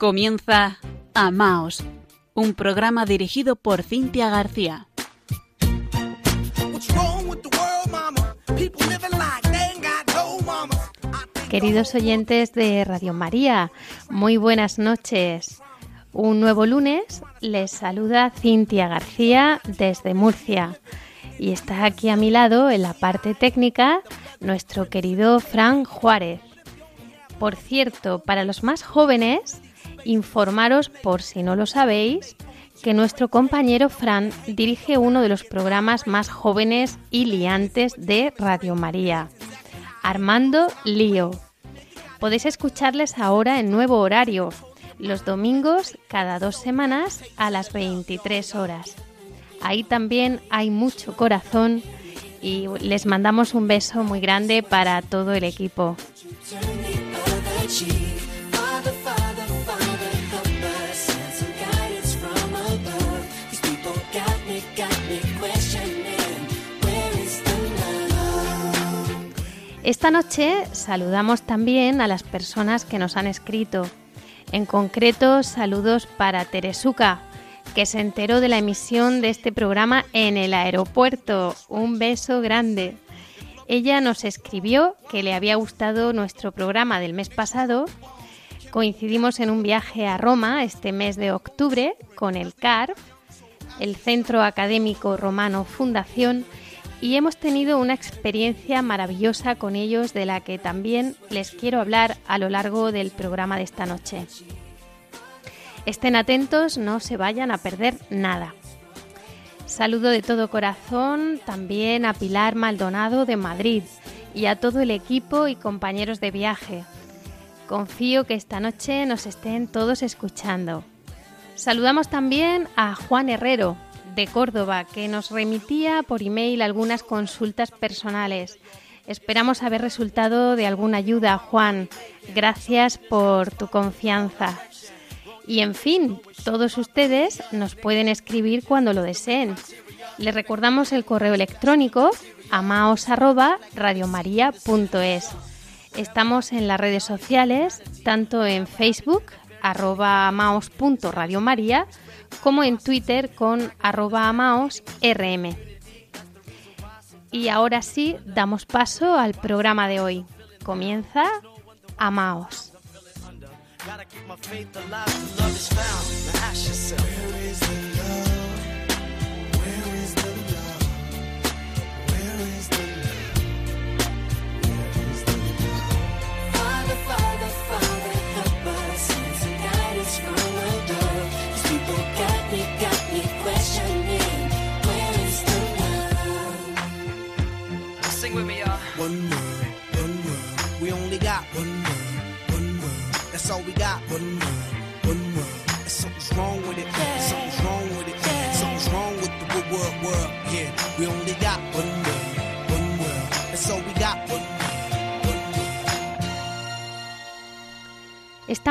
Comienza Amaos, un programa dirigido por Cintia García. Queridos oyentes de Radio María, muy buenas noches. Un nuevo lunes les saluda Cintia García desde Murcia y está aquí a mi lado en la parte técnica nuestro querido Fran Juárez. Por cierto, para los más jóvenes, informaros, por si no lo sabéis, que nuestro compañero Fran dirige uno de los programas más jóvenes y liantes de Radio María, Armando Lío. Podéis escucharles ahora en nuevo horario, los domingos cada dos semanas a las 23 horas. Ahí también hay mucho corazón y les mandamos un beso muy grande para todo el equipo. Esta noche saludamos también a las personas que nos han escrito. En concreto, saludos para Teresuca, que se enteró de la emisión de este programa en el aeropuerto. Un beso grande. Ella nos escribió que le había gustado nuestro programa del mes pasado. Coincidimos en un viaje a Roma este mes de octubre con el CARF, el Centro Académico Romano Fundación, y hemos tenido una experiencia maravillosa con ellos de la que también les quiero hablar a lo largo del programa de esta noche. Estén atentos, no se vayan a perder nada. Saludo de todo corazón también a Pilar Maldonado de Madrid y a todo el equipo y compañeros de viaje. Confío que esta noche nos estén todos escuchando. Saludamos también a Juan Herrero, de Córdoba, que nos remitía por email algunas consultas personales. Esperamos haber resultado de alguna ayuda, Juan. Gracias por tu confianza. Y en fin, todos ustedes nos pueden escribir cuando lo deseen. Les recordamos el correo electrónico amaos@radiomaria.es. Estamos en las redes sociales, tanto en Facebook arroba amaos.radiomaria como en Twitter con arroba amaosrm. Y ahora sí, damos paso al programa de hoy. Comienza Amaos.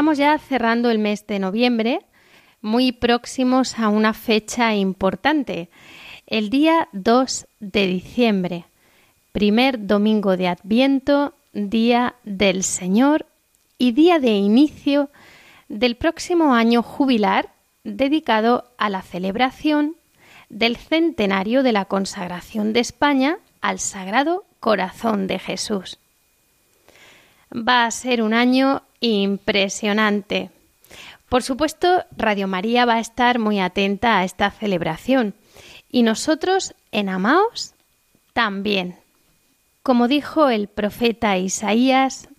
Estamos ya cerrando el mes de noviembre, muy próximos a una fecha importante, el día 2 de diciembre, primer domingo de Adviento, día del Señor y día de inicio del próximo año jubilar dedicado a la celebración del centenario de la consagración de España al Sagrado Corazón de Jesús. Va a ser un año impresionante. Por supuesto, Radio María va a estar muy atenta a esta celebración y nosotros en Amaos también. Como dijo el profeta Isaías,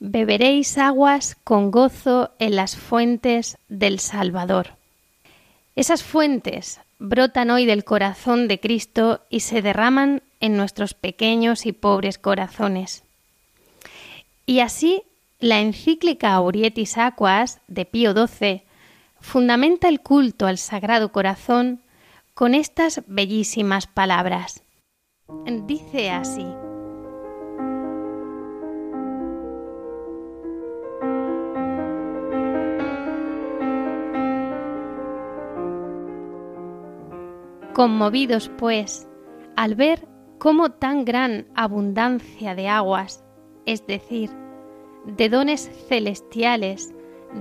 beberéis aguas con gozo en las fuentes del Salvador. Esas fuentes brotan hoy del corazón de Cristo y se derraman en nuestros pequeños y pobres corazones. Y así la encíclica Aurietis Aquas de Pío XII fundamenta el culto al Sagrado Corazón con estas bellísimas palabras. Dice así. Conmovidos, pues, al ver cómo tan gran abundancia de aguas, es decir, de dones celestiales,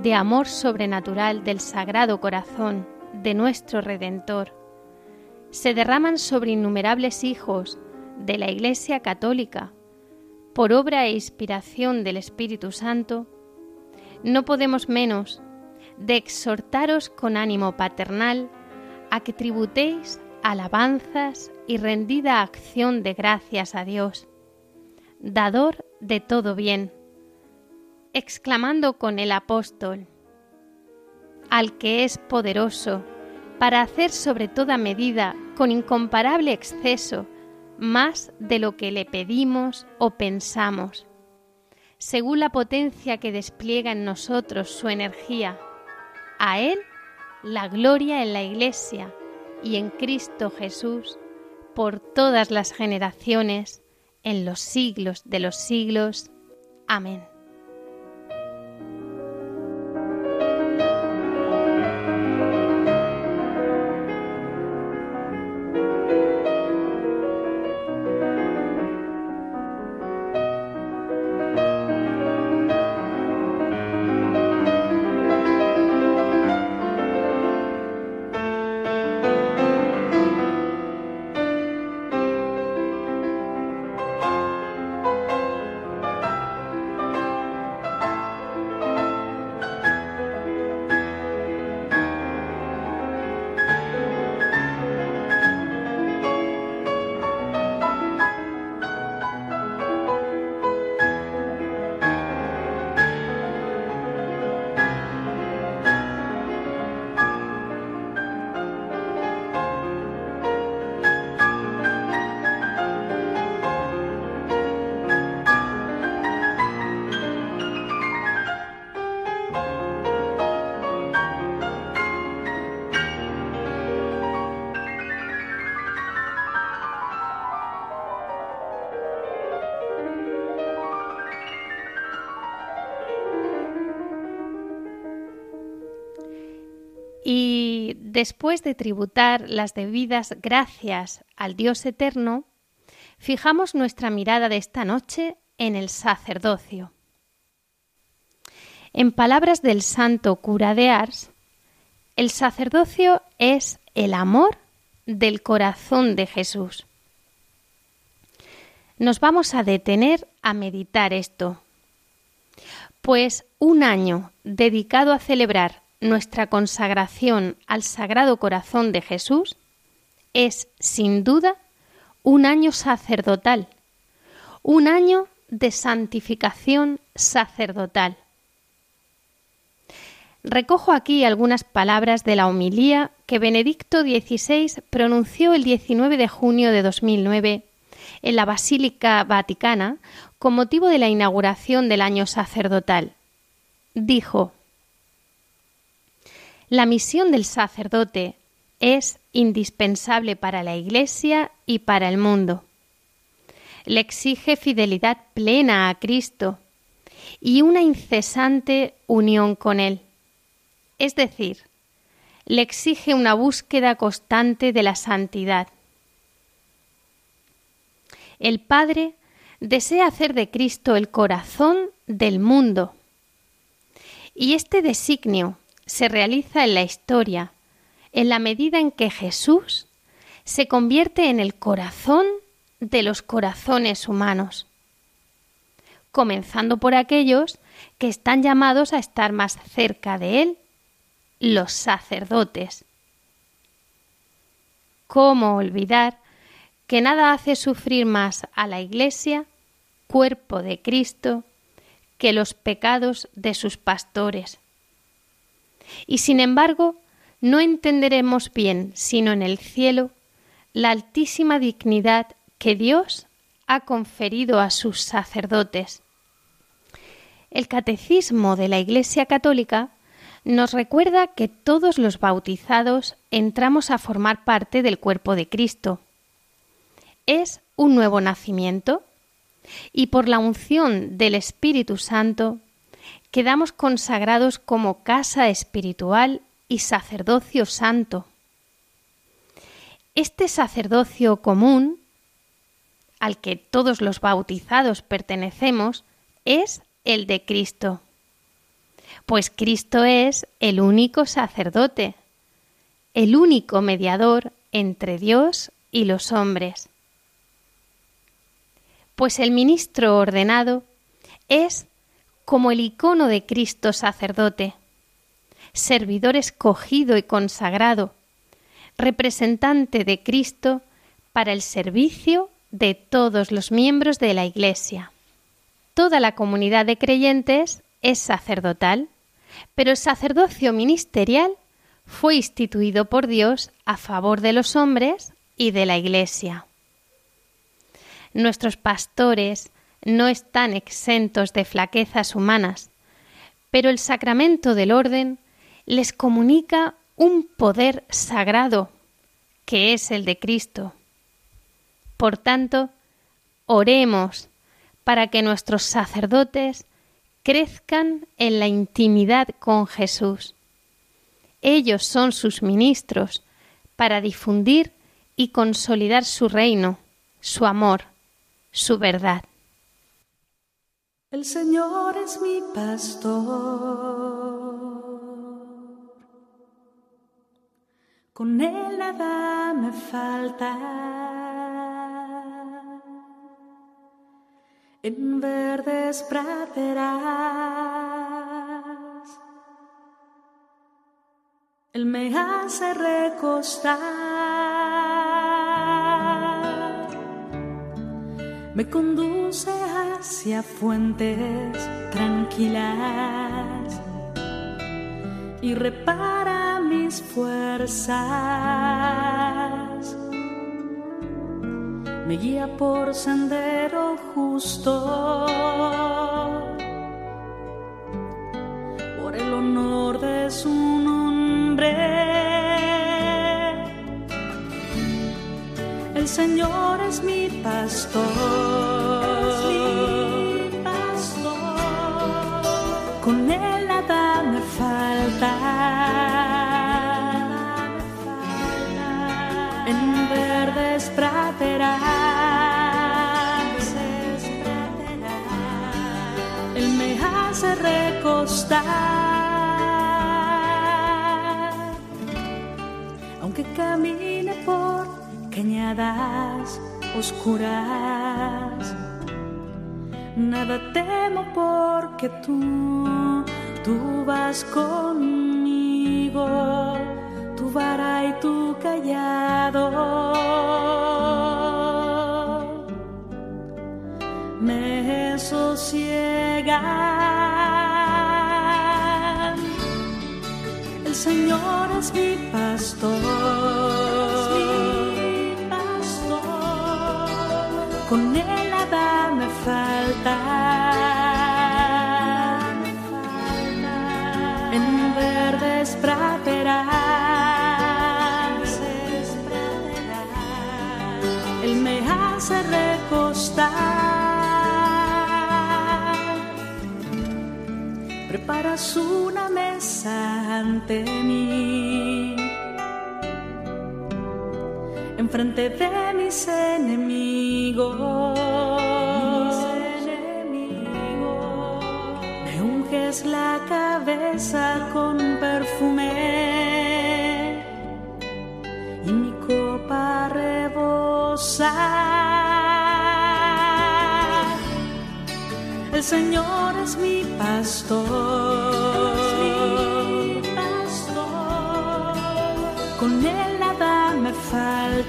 de amor sobrenatural del Sagrado Corazón de nuestro Redentor. Se derraman sobre innumerables hijos de la Iglesia Católica. Por obra e inspiración del Espíritu Santo, no podemos menos de exhortaros con ánimo paternal a que tributéis alabanzas y rendida acción de gracias a Dios, dador de todo bien, exclamando con el apóstol, al que es poderoso para hacer sobre toda medida, con incomparable exceso, más de lo que le pedimos o pensamos, según la potencia que despliega en nosotros su energía. A Él la gloria en la Iglesia y en Cristo Jesús por todas las generaciones, en los siglos de los siglos. Amén. Después de tributar las debidas gracias al Dios eterno, fijamos nuestra mirada de esta noche en el sacerdocio. En palabras del santo cura de Ars, el sacerdocio es el amor del corazón de Jesús. Nos vamos a detener a meditar esto, pues un año dedicado a celebrar nuestra consagración al Sagrado Corazón de Jesús es, sin duda, un año sacerdotal, un año de santificación sacerdotal. Recojo aquí algunas palabras de la homilía que Benedicto XVI pronunció el 19 de junio de 2009 en la Basílica Vaticana con motivo de la inauguración del año sacerdotal. Dijo, la misión del sacerdote es indispensable para la Iglesia y para el mundo. Le exige fidelidad plena a Cristo y una incesante unión con Él. Es decir, le exige una búsqueda constante de la santidad. El Padre desea hacer de Cristo el corazón del mundo. Y este designio se realiza en la historia en la medida en que Jesús se convierte en el corazón de los corazones humanos, comenzando por aquellos que están llamados a estar más cerca de Él, los sacerdotes. ¿Cómo olvidar que nada hace sufrir más a la Iglesia, cuerpo de Cristo, que los pecados de sus pastores? Y sin embargo, no entenderemos bien, sino en el cielo, la altísima dignidad que Dios ha conferido a sus sacerdotes. El catecismo de la Iglesia Católica nos recuerda que todos los bautizados entramos a formar parte del cuerpo de Cristo. Es un nuevo nacimiento y por la unción del Espíritu Santo quedamos consagrados como casa espiritual y sacerdocio santo. Este sacerdocio común, al que todos los bautizados pertenecemos, es el de Cristo. Pues Cristo es el único sacerdote, el único mediador entre Dios y los hombres. Pues el ministro ordenado es como el icono de Cristo sacerdote, servidor escogido y consagrado, representante de Cristo para el servicio de todos los miembros de la Iglesia. Toda la comunidad de creyentes es sacerdotal, pero el sacerdocio ministerial fue instituido por Dios a favor de los hombres y de la Iglesia. Nuestros pastores no están exentos de flaquezas humanas, pero el sacramento del orden les comunica un poder sagrado, que es el de Cristo. Por tanto, oremos para que nuestros sacerdotes crezcan en la intimidad con Jesús. Ellos son sus ministros para difundir y consolidar su reino, su amor, su verdad. El Señor es mi pastor. Con él nada me falta. En verdes praderas. Él me hace recostar. me conduce hacia fuentes tranquilas y repara mis fuerzas. Me guía por sendero justo, por el honor de su nombre. El Señor es mi pastor. Aunque camine por cañadas oscuras. Nada temo porque tú, tú vas conmigo, tu vara y tu callado. Me sosiegan. Señor es mi pastor. con él nada me falta. En verdes praderas, él me hace recostar. Preparas una mesa ante mí enfrente de mis enemigos. Me unges la cabeza con perfume y mi copa rebosa. El Señor es mi pastor.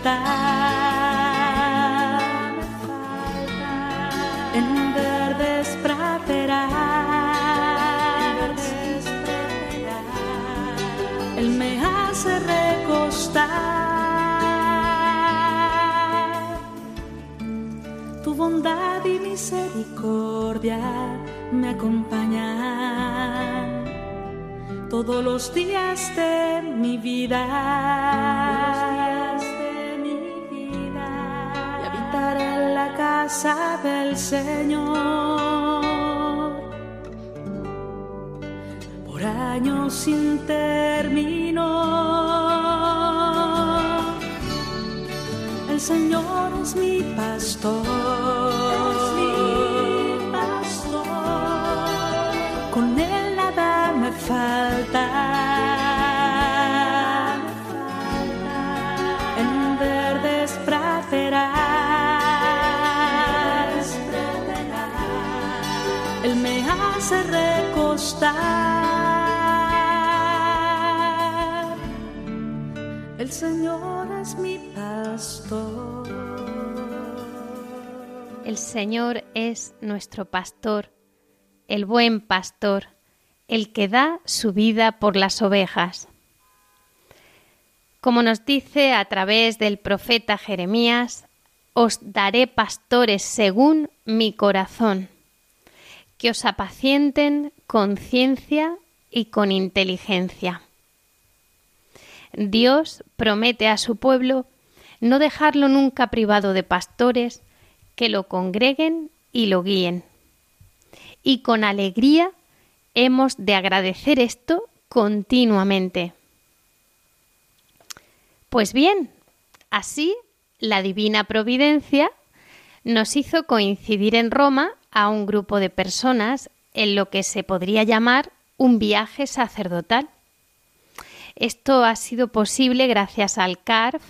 Falta. En verdes praderas, Él me hace recostar. Tu bondad y misericordia me acompañan todos los días de mi vida. Casa del Señor. Por años sin término. El Señor es mi pastor. El Señor es mi pastor. El Señor es nuestro pastor, el buen pastor, el que da su vida por las ovejas. Como nos dice a través del profeta Jeremías, os daré pastores según mi corazón, que os apacienten con ciencia y con inteligencia. Dios promete a su pueblo no dejarlo nunca privado de pastores que lo congreguen y lo guíen. Y con alegría hemos de agradecer esto continuamente. Pues bien, así la divina providencia nos hizo coincidir en Roma a un grupo de personas en lo que se podría llamar un viaje sacerdotal. Esto ha sido posible gracias al CARF,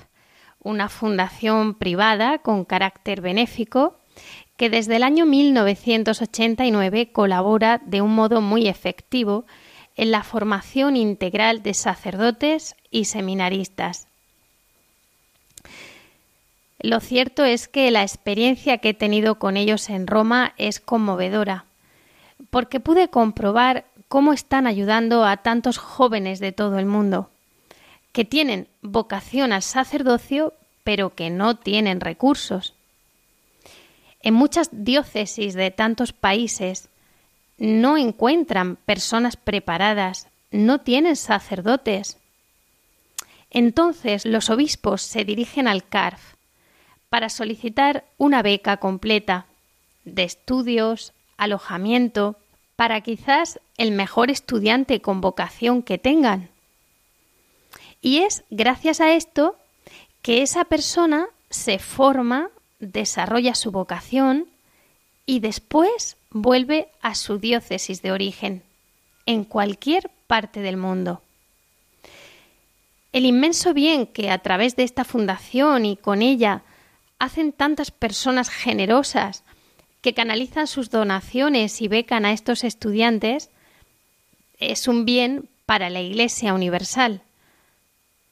una fundación privada con carácter benéfico que desde el año 1989 colabora de un modo muy efectivo en la formación integral de sacerdotes y seminaristas. Lo cierto es que la experiencia que he tenido con ellos en Roma es conmovedora, porque pude comprobar cómo están ayudando a tantos jóvenes de todo el mundo, que tienen vocación al sacerdocio, pero que no tienen recursos. En muchas diócesis de tantos países no encuentran personas preparadas, no tienen sacerdotes. Entonces los obispos se dirigen al CARF para solicitar una beca completa de estudios, alojamiento, para quizás el mejor estudiante con vocación que tengan. Y es gracias a esto que esa persona se forma, desarrolla su vocación y después vuelve a su diócesis de origen, en cualquier parte del mundo. El inmenso bien que a través de esta fundación y con ella hacen tantas personas generosas que canalizan sus donaciones y becan a estos estudiantes es un bien para la Iglesia Universal.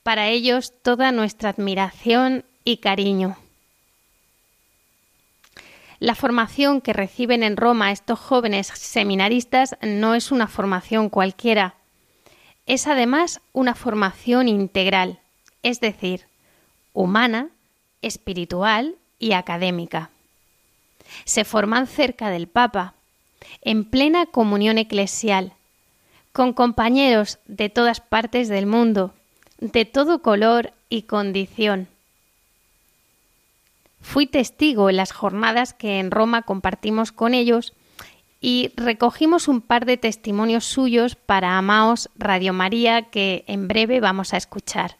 Para ellos toda nuestra admiración y cariño. La formación que reciben en Roma estos jóvenes seminaristas no es una formación cualquiera. Es además una formación integral, es decir, humana, espiritual y académica. Se forman cerca del Papa, en plena comunión eclesial, con compañeros de todas partes del mundo, de todo color y condición. Fui testigo en las jornadas que en Roma compartimos con ellos y recogimos un par de testimonios suyos para Amaos Radio María que en breve vamos a escuchar.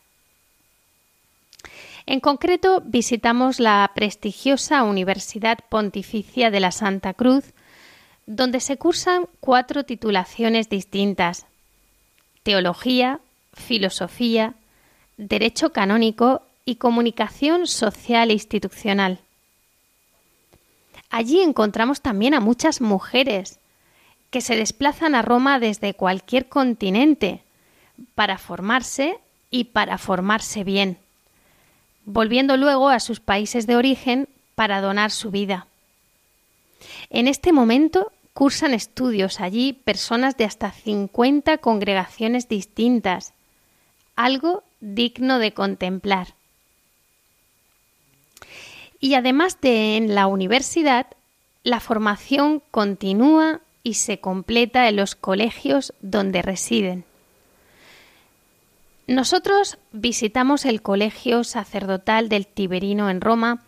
En concreto, visitamos la prestigiosa Universidad Pontificia de la Santa Cruz, donde se cursan cuatro titulaciones distintas Teología, Filosofía, Derecho Canónico y Comunicación Social e Institucional. Allí encontramos también a muchas mujeres que se desplazan a Roma desde cualquier continente para formarse y para formarse bien volviendo luego a sus países de origen para donar su vida. En este momento cursan estudios allí personas de hasta 50 congregaciones distintas, algo digno de contemplar. Y además de en la universidad, la formación continúa y se completa en los colegios donde residen. Nosotros visitamos el Colegio Sacerdotal del Tiberino en Roma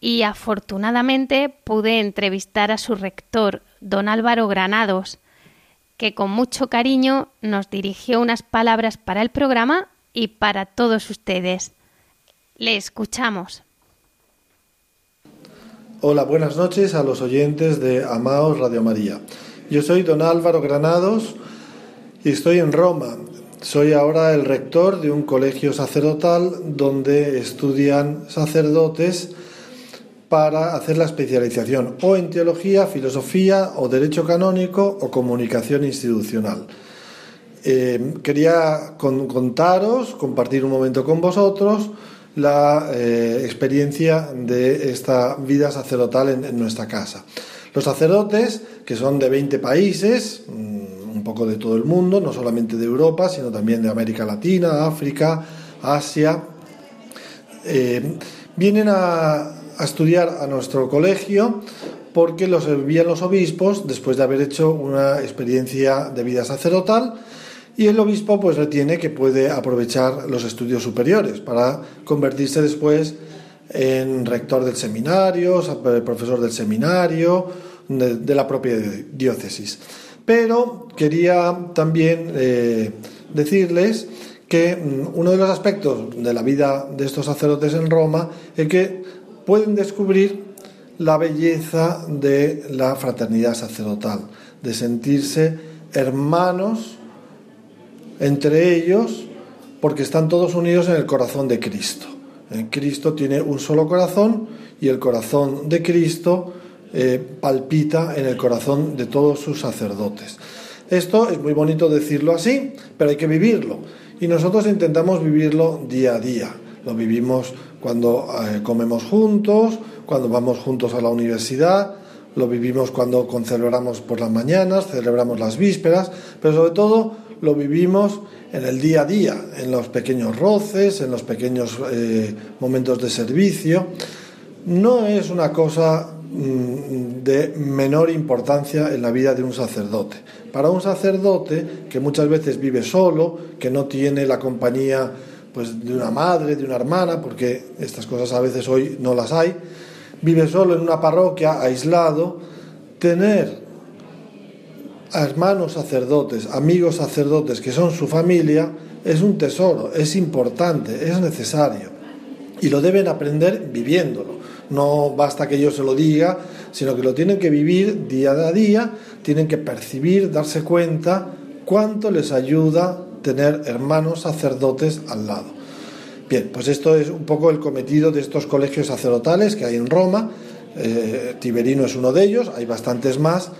y afortunadamente pude entrevistar a su rector, don Álvaro Granados, que con mucho cariño nos dirigió unas palabras para el programa y para todos ustedes. Le escuchamos. Hola, buenas noches a los oyentes de Amaos Radio María. Yo soy don Álvaro Granados y estoy en Roma, soy ahora el rector de un colegio sacerdotal donde estudian sacerdotes para hacer la especialización o en teología, filosofía o derecho canónico o comunicación institucional. Eh, quería contaros, compartir un momento con vosotros la eh, experiencia de esta vida sacerdotal en, nuestra casa. Los sacerdotes, que son de 20 países, mm, un poco de todo el mundo, no solamente de Europa, sino también de América Latina, África, Asia, eh, vienen a, estudiar a nuestro colegio porque los envían los obispos después de haber hecho una experiencia de vida sacerdotal y el obispo pues retiene que puede aprovechar los estudios superiores para convertirse después en rector del seminario, profesor del seminario, de, la propia diócesis. Pero quería también eh, decirles que mm, uno de los aspectos de la vida de estos sacerdotes en Roma es que pueden descubrir la belleza de la fraternidad sacerdotal, de sentirse hermanos entre ellos porque están todos unidos en el corazón de Cristo. Eh, Cristo tiene un solo corazón y el corazón de Cristo eh, palpita en el corazón de todos sus sacerdotes. Esto es muy bonito decirlo así, pero hay que vivirlo. Y nosotros intentamos vivirlo día a día. Lo vivimos cuando eh, comemos juntos, cuando vamos juntos a la universidad, lo vivimos cuando celebramos por las mañanas, celebramos las vísperas, pero sobre todo lo vivimos en el día a día, en los pequeños roces, en los pequeños eh, momentos de servicio. No es una cosa de menor importancia en la vida de un sacerdote. Para un sacerdote que muchas veces vive solo, que no tiene la compañía pues, de una madre, de una hermana, porque estas cosas a veces hoy no las hay, vive solo en una parroquia, aislado, tener hermanos sacerdotes, amigos sacerdotes que son su familia, es un tesoro, es importante, es necesario. Y lo deben aprender viviéndolo. No basta que yo se lo diga, sino que lo tienen que vivir día a día, tienen que percibir, darse cuenta cuánto les ayuda tener hermanos sacerdotes al lado. Bien, pues esto es un poco el cometido de estos colegios sacerdotales que hay en Roma. Eh, Tiberino es uno de ellos, hay bastantes más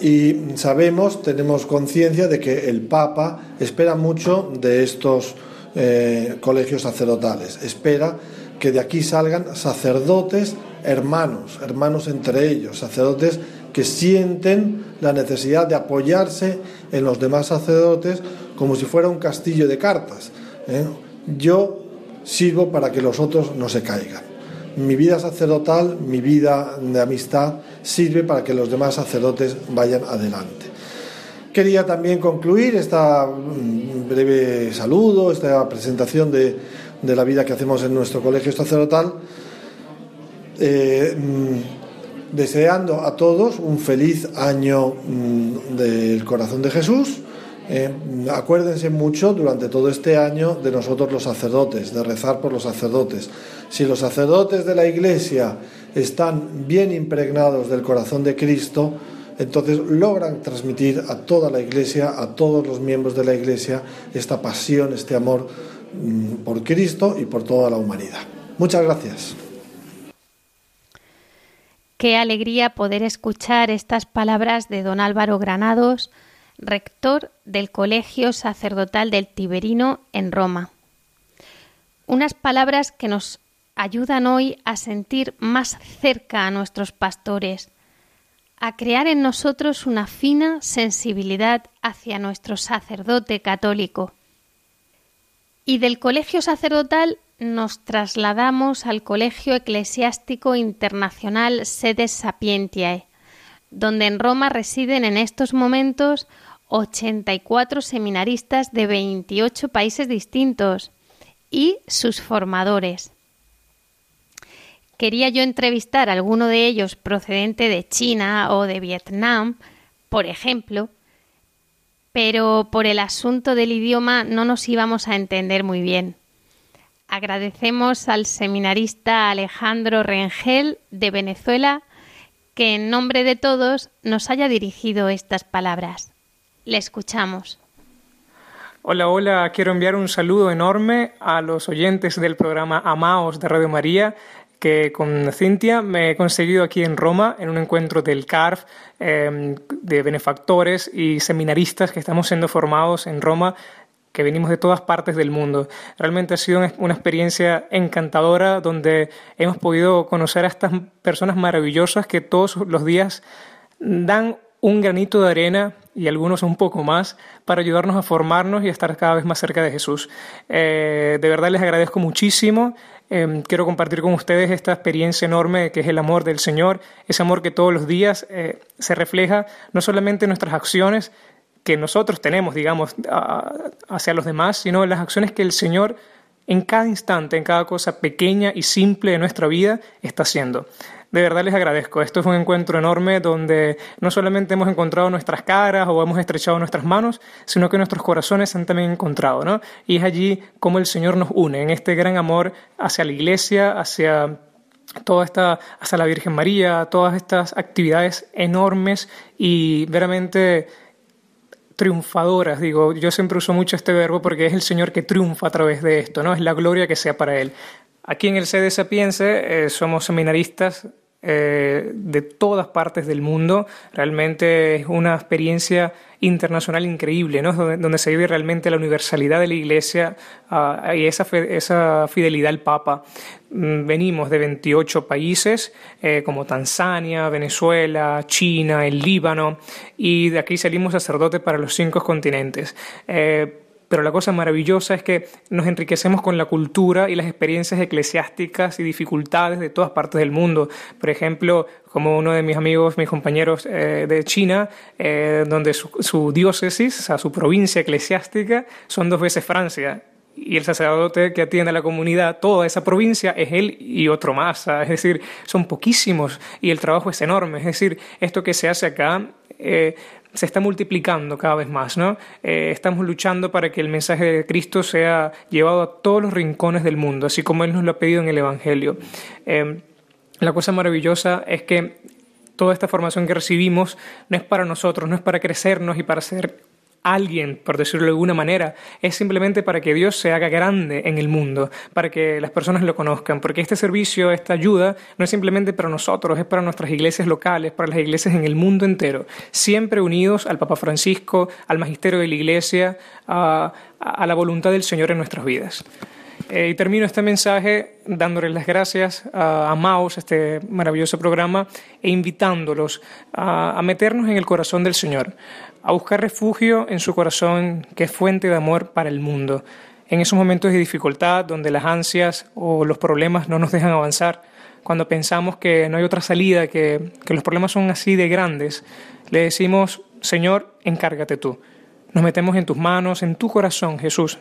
y sabemos, tenemos conciencia de que el Papa espera mucho de estos eh, colegios sacerdotales, espera que de aquí salgan sacerdotes hermanos, hermanos entre ellos, sacerdotes que sienten la necesidad de apoyarse en los demás sacerdotes como si fuera un castillo de cartas. ¿eh? Yo sirvo para que los otros no se caigan mi vida sacerdotal, mi vida de amistad, sirve para que los demás sacerdotes vayan adelante. Quería también concluir este breve saludo, esta presentación de, la vida que hacemos en nuestro colegio sacerdotal, eh, mm, deseando a todos un feliz año mm, del corazón de Jesús. Eh, acuérdense mucho durante todo este año de nosotros los sacerdotes, de rezar por los sacerdotes, si los sacerdotes de la Iglesia están bien impregnados del corazón de Cristo, entonces logran transmitir a toda la Iglesia, a todos los miembros de la Iglesia, esta pasión, este amor por Cristo y por toda la humanidad. Muchas gracias. Qué alegría poder escuchar estas palabras de don Álvaro Granados, rector del Colegio Sacerdotal del Tiberino en Roma. Unas palabras que nos ayudan hoy a sentir más cerca a nuestros pastores, a crear en nosotros una fina sensibilidad hacia nuestro sacerdote católico. Y del colegio sacerdotal nos trasladamos al Colegio Eclesiástico Internacional Sedes Sapientiae, donde en Roma residen en estos momentos 84 seminaristas de 28 países distintos y sus formadores. Quería yo entrevistar a alguno de ellos procedente de China o de Vietnam, por ejemplo, pero por el asunto del idioma no nos íbamos a entender muy bien. Agradecemos al seminarista Alejandro Rengel de Venezuela que en nombre de todos nos haya dirigido estas palabras. Le escuchamos. Hola, hola, quiero enviar un saludo enorme a los oyentes del programa Amaos de Radio María que con Cintia me he conseguido aquí en Roma, en un encuentro del CARF, em, de benefactores y seminaristas que estamos siendo formados en Roma que venimos de todas partes del mundo. Realmente ha sido una experiencia encantadora donde hemos podido conocer a estas personas maravillosas que todos los días dan un granito de arena y algunos un poco más para ayudarnos a formarnos y a estar cada vez más cerca de Jesús. Eh, de verdad les agradezco muchísimo. Em, quiero compartir con ustedes esta experiencia enorme que es el amor del Señor, ese amor que todos los días eh, se refleja no solamente en nuestras acciones, que nosotros tenemos, digamos, hacia los demás, sino las acciones que el Señor en cada instante, en cada cosa pequeña y simple de nuestra vida está haciendo. De verdad les agradezco. Esto es un encuentro enorme donde no solamente hemos encontrado nuestras caras o hemos estrechado nuestras manos, sino que nuestros corazones se han también encontrado, ¿no? Y es allí como el Señor nos une en este gran amor hacia la iglesia, hacia toda esta, hacia la Virgen María, todas estas actividades enormes y veramente triunfadoras, digo, yo siempre uso mucho este verbo porque es el Señor que triunfa a través de esto, ¿no? Es la gloria que sea para Él. Aquí en el CD Sapiense eh, somos seminaristas eh, de todas partes del mundo. Realmente es una experiencia internacional increíble, ¿no? donde, se vive realmente la universalidad de la Iglesia ah, y esa, esa fidelidad al Papa. Mm, venimos de 28 países eh, como Tanzania, Venezuela, China, el Líbano y de aquí salimos sacerdotes para los cinco continentes. Eh, pero la cosa maravillosa es que nos enriquecemos con la cultura y las experiencias eclesiásticas y dificultades de todas partes del mundo. Por ejemplo, como uno de mis amigos, mis compañeros eh, de China, eh, donde su, diócesis, o sea, su provincia eclesiástica, son dos veces Francia y el sacerdote que atiende a la comunidad, toda esa provincia es él y otro más. Es decir, son poquísimos y el trabajo es enorme. Es decir, esto que se hace acá eh, se está multiplicando cada vez más, ¿no? Eh, estamos luchando para que el mensaje de Cristo sea llevado a todos los rincones del mundo, así como Él nos lo ha pedido en el Evangelio. Eh, la cosa maravillosa es que toda esta formación que recibimos no es para nosotros, no es para crecernos y para ser alguien, por decirlo de alguna manera, es simplemente para que Dios se haga grande en el mundo, para que las personas lo conozcan, porque este servicio, esta ayuda, no es simplemente para nosotros, es para nuestras iglesias locales, para las iglesias en el mundo entero, siempre unidos al Papa Francisco, al magisterio de la iglesia, a, la voluntad del Señor en nuestras vidas. Eh, y termino este mensaje dándoles las gracias a, a Maus, este maravilloso programa, e invitándolos a, a meternos en el corazón del Señor, a buscar refugio en su corazón que es fuente de amor para el mundo. En esos momentos de dificultad, donde las ansias o los problemas no nos dejan avanzar, cuando pensamos que no hay otra salida, que, los problemas son así de grandes, le decimos, Señor, encárgate tú. Nos metemos en tus manos, en tu corazón, Jesús.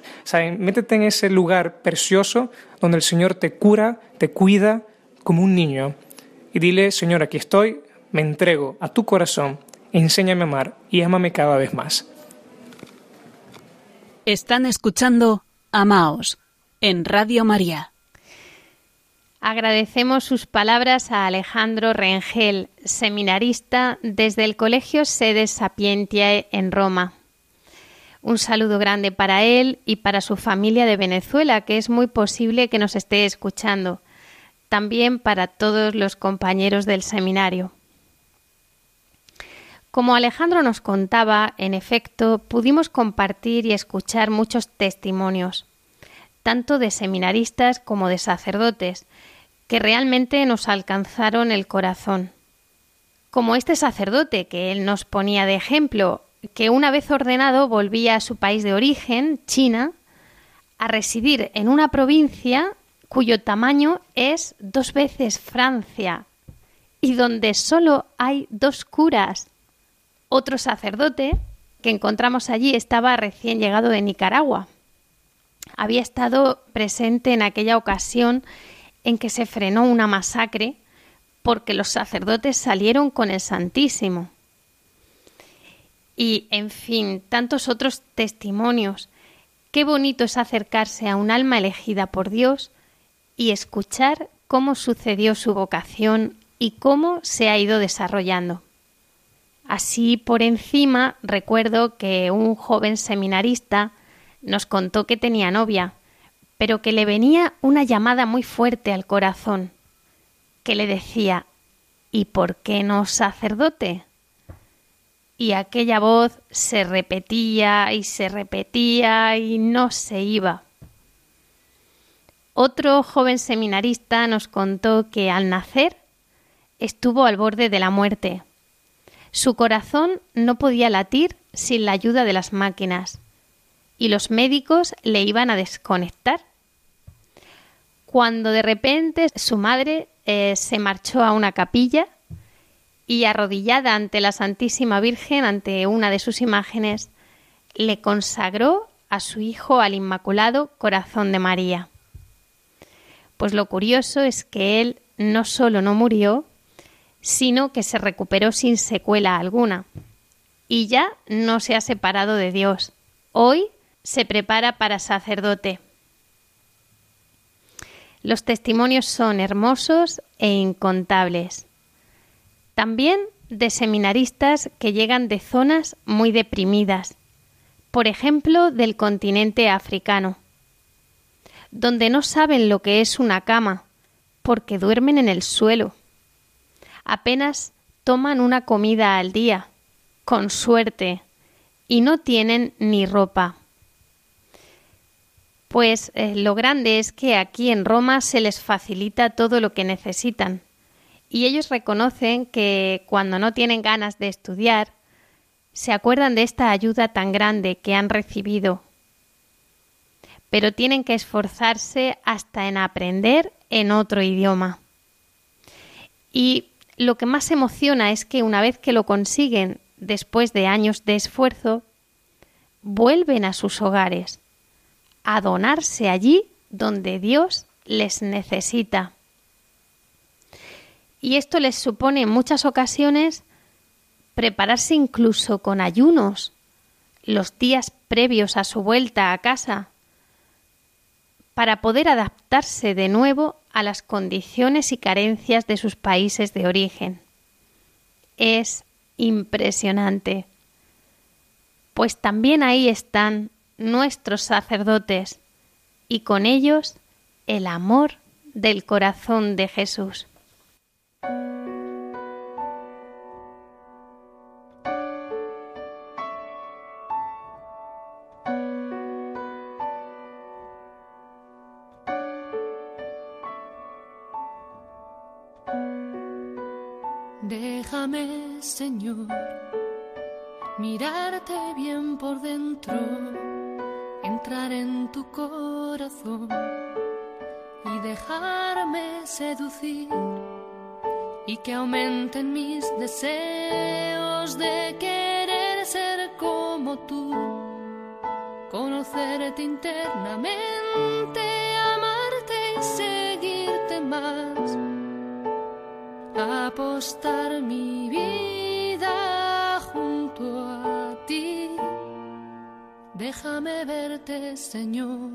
Métete en ese lugar precioso donde el Señor te cura, te cuida como un niño. Y dile, Señor, aquí estoy, me entrego a tu corazón enséñame a amar y ámame cada vez más. Están escuchando Amaos en Radio María. Agradecemos sus palabras a Alejandro Rengel, seminarista desde el Colegio Sede Sapientiae en Roma. Un saludo grande para él y para su familia de Venezuela, que es muy posible que nos esté escuchando. También para todos los compañeros del seminario. Como Alejandro nos contaba, en efecto, pudimos compartir y escuchar muchos testimonios, tanto de seminaristas como de sacerdotes, que realmente nos alcanzaron el corazón. Como este sacerdote que él nos ponía de ejemplo, que una vez ordenado volvía a su país de origen, China, a residir en una provincia cuyo tamaño es dos veces Francia y donde solo hay dos curas otro sacerdote que encontramos allí estaba recién llegado de Nicaragua. Había estado presente en aquella ocasión en que se frenó una masacre porque los sacerdotes salieron con el Santísimo. Y, en fin, tantos otros testimonios. Qué bonito es acercarse a un alma elegida por Dios y escuchar cómo sucedió su vocación y cómo se ha ido desarrollando. Así por encima recuerdo que un joven seminarista nos contó que tenía novia, pero que le venía una llamada muy fuerte al corazón. que le decía ¿Y por qué no sacerdote? Y aquella voz se repetía y se repetía y no se iba. Otro joven seminarista nos contó que al nacer estuvo al borde de la muerte. Su corazón no podía latir sin la ayuda de las máquinas y los médicos le iban a desconectar. Cuando de repente su madre eh, se marchó a una capilla y arrodillada ante la Santísima Virgen, ante una de sus imágenes, le consagró a su hijo al Inmaculado Corazón de María. Pues lo curioso es que él no solo no murió, sino que se recuperó sin secuela alguna. Y ya no se ha separado de Dios. Hoy se prepara para sacerdote. Los testimonios son hermosos e incontables. También de seminaristas que llegan de zonas muy deprimidas, por ejemplo del continente africano, donde no saben lo que es una cama, porque duermen en el suelo. Apenas toman una comida al día, con suerte, y no tienen ni ropa. Pues eh, lo grande es que aquí en Roma se les facilita todo lo que necesitan y ellos reconocen que cuando no tienen ganas de estudiar, se acuerdan de esta ayuda tan grande que han recibido. Pero tienen que esforzarse hasta en aprender en otro idioma. Y lo que más emociona es que una vez que lo consiguen, después de años de esfuerzo, vuelven a sus hogares, a donarse allí donde Dios les necesita. Y esto les supone en muchas ocasiones prepararse incluso con ayunos los días previos a su vuelta a casa para poder adaptarse de nuevo a las condiciones y carencias de sus países de origen. Es impresionante, pues también ahí están nuestros sacerdotes y con ellos el amor del corazón de Jesús. Señor, mirarte bien por dentro, entrar en tu corazón y dejarme seducir y que aumenten mis deseos de querer ser como tú, conocerte internamente, amarte y seguirte más, apostar mi vida Verte, Señor,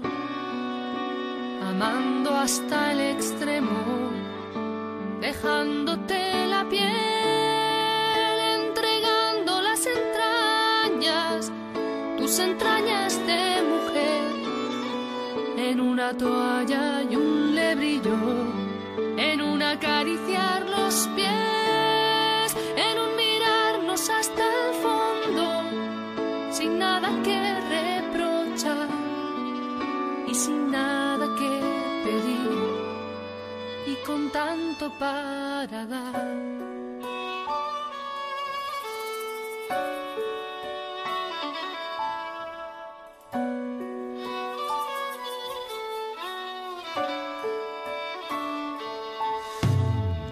amando hasta el extremo dejándote la piel, entregando las entrañas, tus entrañas de mujer, en una toalla tanto para dar.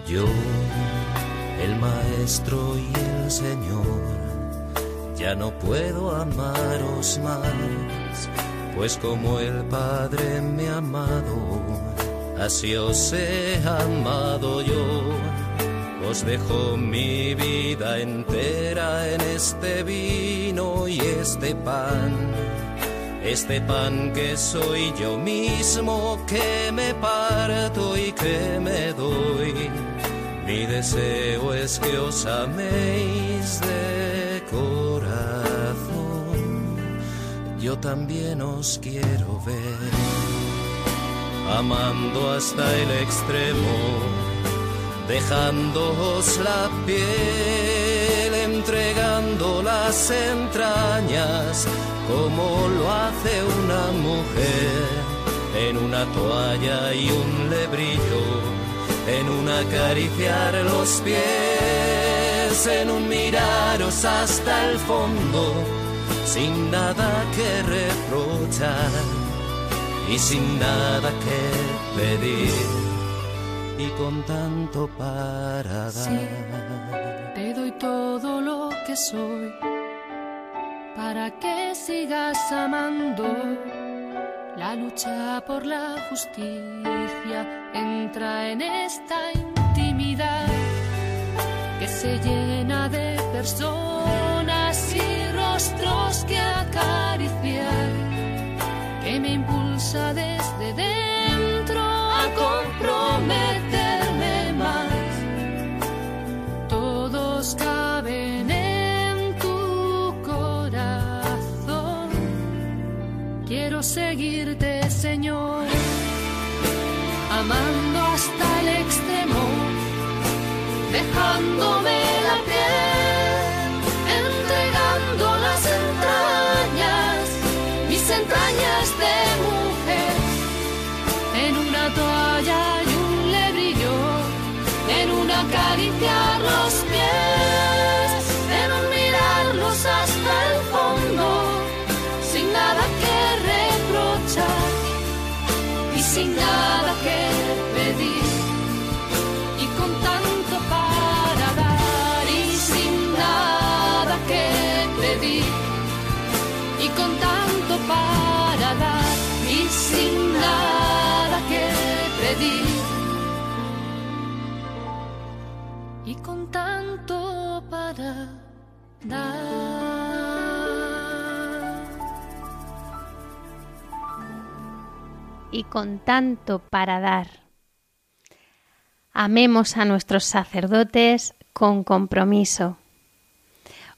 Yo, el maestro y el Señor, ya no puedo amaros más, pues como el Padre me ha amado, así os he amado yo. Os dejo mi vida entera en este vino y este pan, este pan que soy yo mismo, que me parto y que me doy. Mi deseo es que os améis de corazón, yo también os quiero ver amando hasta el extremo, dejándoos la piel, entregando las entrañas, como lo hace una mujer, en una toalla y un lebrillo, en un acariciar los pies, en un miraros hasta el fondo, sin nada que reprochar y sin nada que pedir y con tanto para dar. te doy todo lo que soy para que sigas amando. La lucha por la justicia entra en esta intimidad que se llena de personas y rostros que acariciar, que me desde dentro a comprometer caben en tu corazón. Quiero seguirte, Señor, amando hasta el extremo, dejándome y con tanto para dar. Amemos a nuestros sacerdotes con compromiso,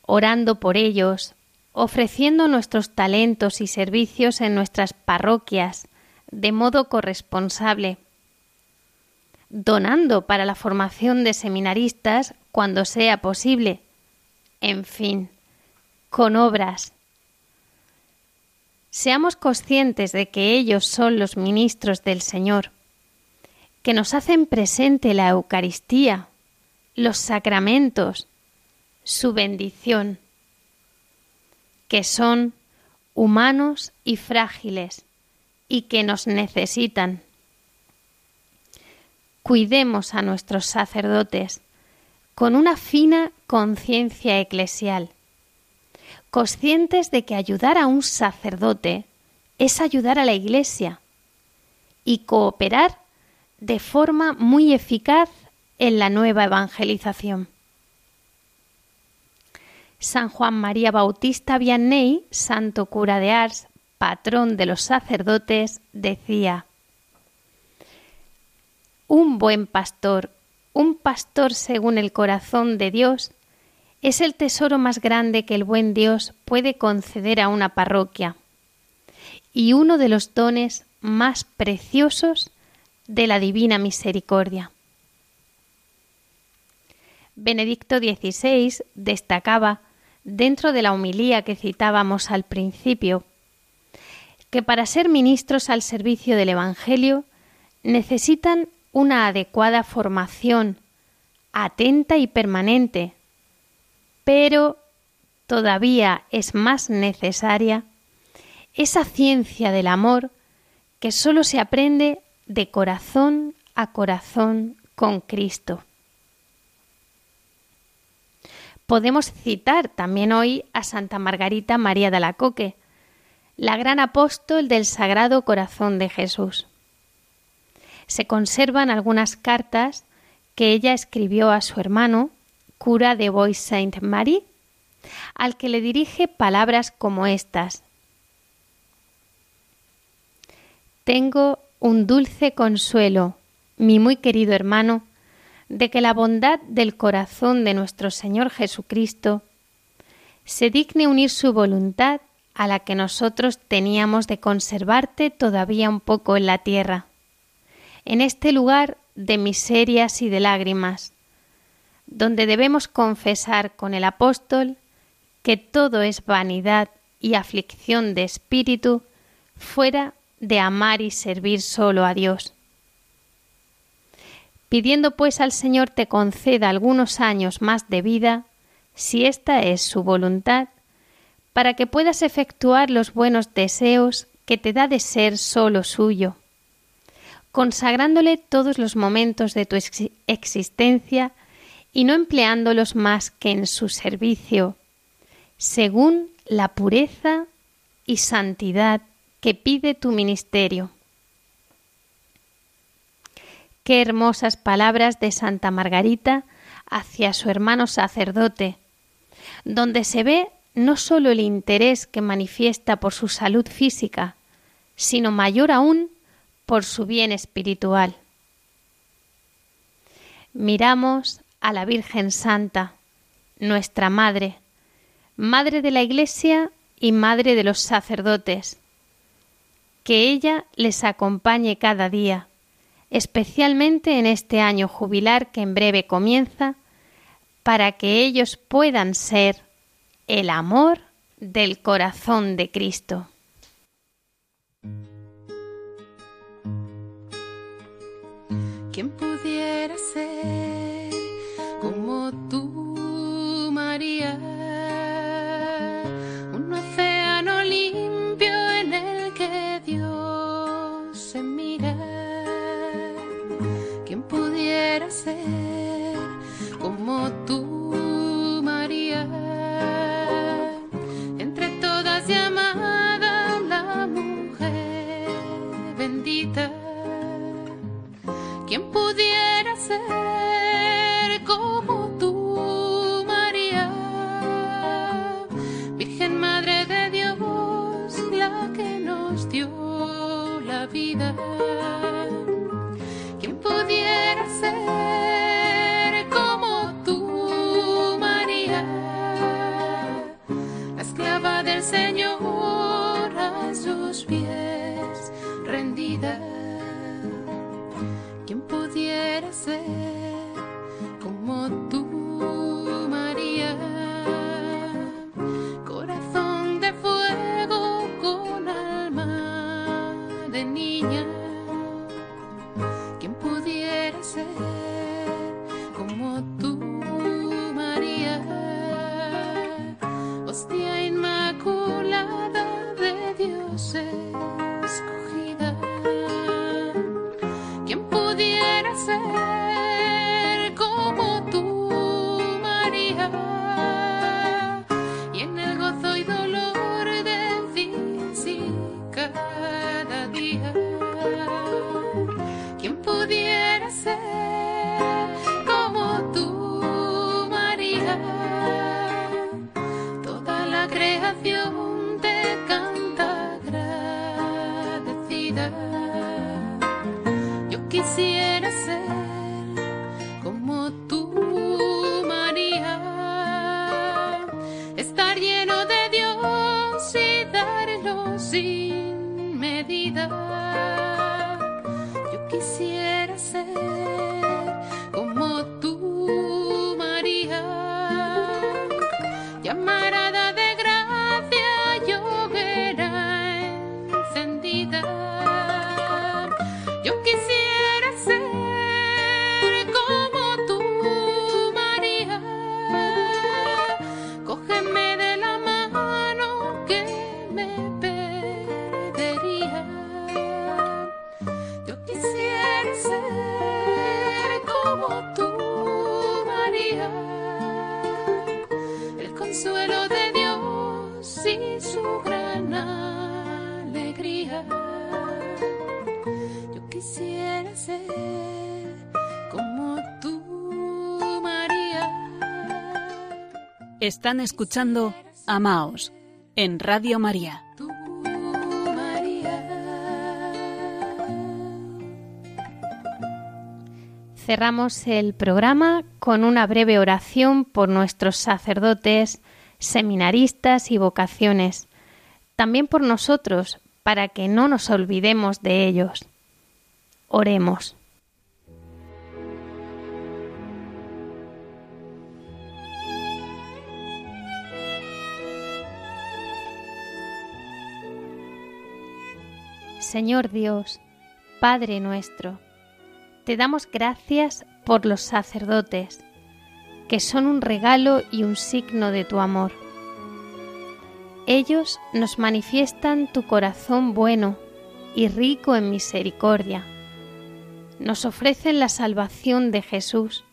orando por ellos, ofreciendo nuestros talentos y servicios en nuestras parroquias de modo corresponsable, donando para la formación de seminaristas cuando sea posible, en fin, con obras seamos conscientes de que ellos son los ministros del Señor, que nos hacen presente la Eucaristía, los sacramentos, su bendición, que son humanos y frágiles y que nos necesitan. Cuidemos a nuestros sacerdotes con una fina conciencia eclesial conscientes de que ayudar a un sacerdote es ayudar a la Iglesia y cooperar de forma muy eficaz en la nueva evangelización. San Juan María Bautista Vianney, santo cura de Ars, patrón de los sacerdotes, decía, Un buen pastor, un pastor según el corazón de Dios, es el tesoro más grande que el buen Dios puede conceder a una parroquia y uno de los dones más preciosos de la divina misericordia. Benedicto XVI destacaba, dentro de la homilía que citábamos al principio, que para ser ministros al servicio del Evangelio necesitan una adecuada formación, atenta y permanente, pero todavía es más necesaria esa ciencia del amor que sólo se aprende de corazón a corazón con Cristo. Podemos citar también hoy a Santa Margarita María de Alacoque, la gran apóstol del Sagrado Corazón de Jesús. Se conservan algunas cartas que ella escribió a su hermano, cura de Bois Saint Marie, al que le dirige palabras como estas. Tengo un dulce consuelo, mi muy querido hermano, de que la bondad del corazón de nuestro Señor Jesucristo se digne unir su voluntad a la que nosotros teníamos de conservarte todavía un poco en la tierra, en este lugar de miserias y de lágrimas, donde debemos confesar con el apóstol que todo es vanidad y aflicción de espíritu fuera de amar y servir solo a Dios. Pidiendo pues al Señor te conceda algunos años más de vida, si esta es su voluntad, para que puedas efectuar los buenos deseos que te da de ser solo suyo, consagrándole todos los momentos de tu existencia y no empleándolos más que en su servicio, según la pureza y santidad que pide tu ministerio. Qué hermosas palabras de Santa Margarita hacia su hermano sacerdote, donde se ve no sólo el interés que manifiesta por su salud física, sino mayor aún por su bien espiritual. Miramos a la Virgen Santa, nuestra Madre, Madre de la Iglesia y Madre de los sacerdotes. Que ella les acompañe cada día, especialmente en este año jubilar que en breve comienza, para que ellos puedan ser el amor del corazón de Cristo. ¿Quién pudiera ser como tú, María? Un océano limpio en el que Dios se mira. ¿Quién pudiera ser como tú, María? Entre todas llamada la mujer bendita. ¿Quién pudiera ser pudiera ser como tú, Están escuchando Amaos en Radio María. Cerramos el programa con una breve oración por nuestros sacerdotes, seminaristas y vocaciones, también por nosotros, para que no nos olvidemos de ellos. Oremos. Señor Dios, Padre nuestro, te damos gracias por los sacerdotes, que son un regalo y un signo de tu amor. Ellos nos manifiestan tu corazón bueno y rico en misericordia. Nos ofrecen la salvación de Jesús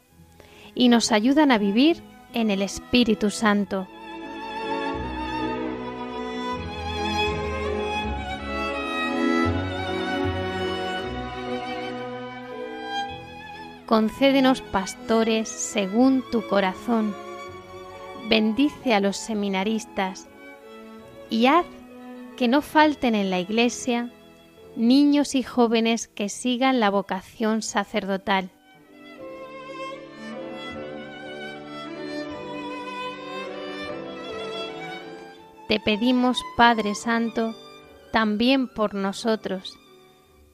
y nos ayudan a vivir en el Espíritu Santo. Concédenos pastores según tu corazón. Bendice a los seminaristas y haz que no falten en la iglesia niños y jóvenes que sigan la vocación sacerdotal. Te pedimos, Padre Santo, también por nosotros,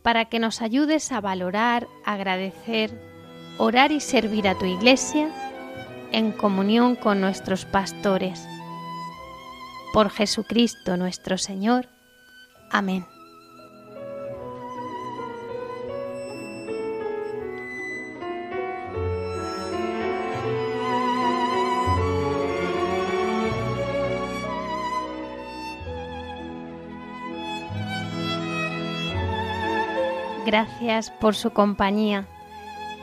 para que nos ayudes a valorar, agradecer, orar y servir a tu Iglesia en comunión con nuestros pastores. Por Jesucristo nuestro Señor. Amén. Gracias por su compañía.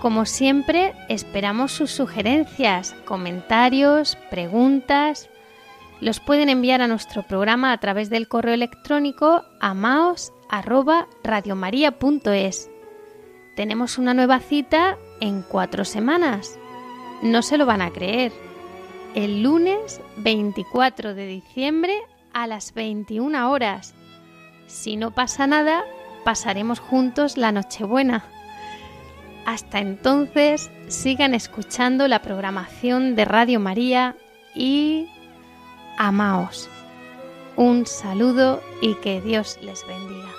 Como siempre, esperamos sus sugerencias, comentarios, preguntas. Los pueden enviar a nuestro programa a través del correo electrónico amaos@radiomaria.es. Tenemos una nueva cita en cuatro semanas. No se lo van a creer. El lunes 24 de diciembre a las 21 horas. Si no pasa nada, pasaremos juntos la Nochebuena. Hasta entonces, sigan escuchando la programación de Radio María y amaos. Un saludo y que Dios les bendiga.